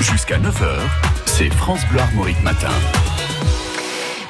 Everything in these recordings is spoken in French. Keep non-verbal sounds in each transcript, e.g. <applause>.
Jusqu'à 9h, c'est France Bleu Armorique Matin.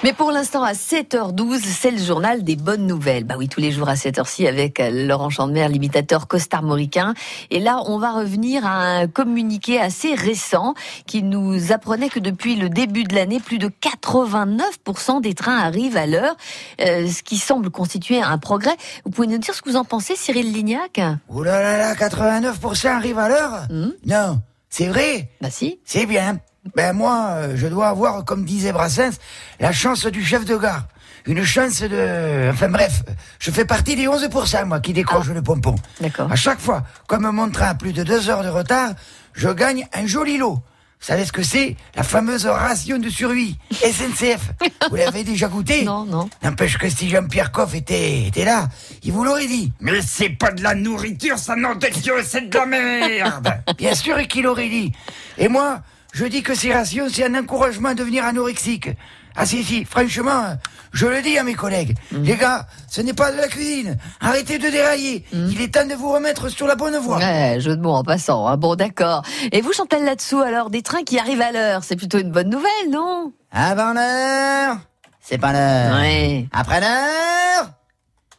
Mais pour l'instant, à 7h12, c'est le journal des bonnes nouvelles. Bah oui, tous les jours à cette heure-ci avec euh, Laurent Chandemer, l'imitateur costarmoricain. Et là, on va revenir à un communiqué assez récent qui nous apprenait que depuis le début de l'année, plus de 89% des trains arrivent à l'heure, euh, ce qui semble constituer un progrès. Vous pouvez nous dire ce que vous en pensez, Cyril Lignac? Ouh là là là, 89% arrivent à l'heure? Hmm? Non, c'est vrai, Bah si. c'est bien. Ben moi, euh, je dois avoir, comme disait Brassens, la chance du chef de gare. Une chance de... <laughs> Enfin bref, je fais partie des 11% moi qui décroche le pompon. D'accord. À chaque fois, comme mon train a plus de deux heures de retard, je gagne un joli lot. Vous savez ce que c'est? La fameuse ration de survie, <laughs> SNCF. Vous l'avez déjà goûté? Non, non. N'empêche que si Jean-Pierre Coff était, était là, il vous l'aurait dit. Mais c'est pas de la nourriture, ça nom de Dieu, c'est de la merde <laughs> Bien sûr qu'il aurait dit? Et moi, je dis que ces rations, c'est un encouragement à devenir anorexique. Ah si, si, franchement, je le dis à mes collègues. Les gars, ce n'est pas de la cuisine. Arrêtez de dérailler. Il est temps de vous remettre sur la bonne voie. Ouais, jeu de mots en passant. hein. Bon, d'accord. Et vous, Chantal, là-dessous, alors, des trains qui arrivent à l'heure, c'est plutôt une bonne nouvelle, non? Avant l'heure, c'est pas l'heure. Ouais. Après l'heure,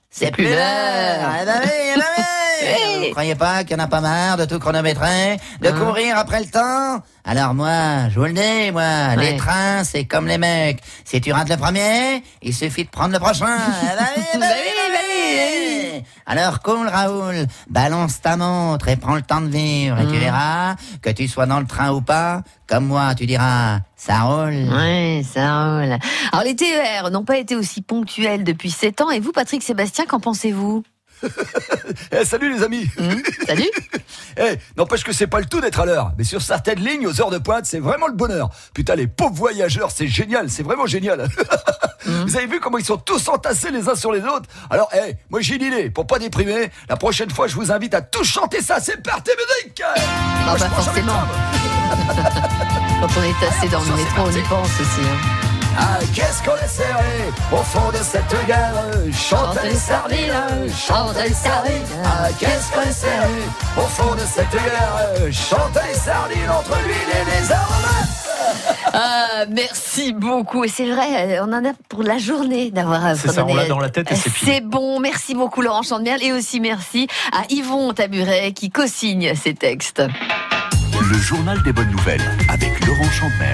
C'est plus l'heure. Oui, oui. Oui. Vous croyez pas qu'il y en a pas marre de tout chronométrer, de Hein? courir après le temps? Alors moi, je vous le dis, moi, Ouais. les trains, c'est comme les mecs. Si tu rates le premier, il suffit de prendre le prochain. <laughs> Oui, oui, oui, oui. oui. Alors cool, Raoul, balance ta montre et prends le temps de vivre. Et tu Mmh. verras, que tu sois dans le train ou pas, comme moi, tu diras, ça roule. Ouais, ça roule. Alors, les TER n'ont pas été aussi ponctuels depuis 7 ans. Et vous, Patrick Sébastien, qu'en pensez-vous? <laughs> Eh, salut les amis Hum, Salut <laughs> Eh, n'empêche que c'est pas le tout d'être à l'heure. Mais sur certaines lignes, aux heures de pointe, c'est vraiment le bonheur. Putain, les pauvres voyageurs, c'est génial, c'est vraiment génial. <laughs> Vous avez vu comment ils sont tous entassés les uns sur les autres? Alors, eh, moi j'ai une idée, pour pas déprimer, la prochaine fois, je vous invite à tous chanter ça, c'est parti, musique Ah bah, forcément. Quand on est tassé dans le métro, on y pense aussi. hein. Ah, qu'est-ce qu'on est serré au fond de cette gare Chante les sardines, chante les sardines Ah, qu'est-ce qu'on est serré au fond de cette gare Chante les sardines entre l'huile et les aromates Ah, merci beaucoup. Et c'est vrai, euh, on en a pour la journée d'avoir C'est ça, on l'a dans la tête et c'est. C'est bon. Merci beaucoup, Laurent Chandemerle. Et aussi merci à Yvon Taburet qui co-signe ces textes. Le journal des bonnes nouvelles avec Laurent Chandemer.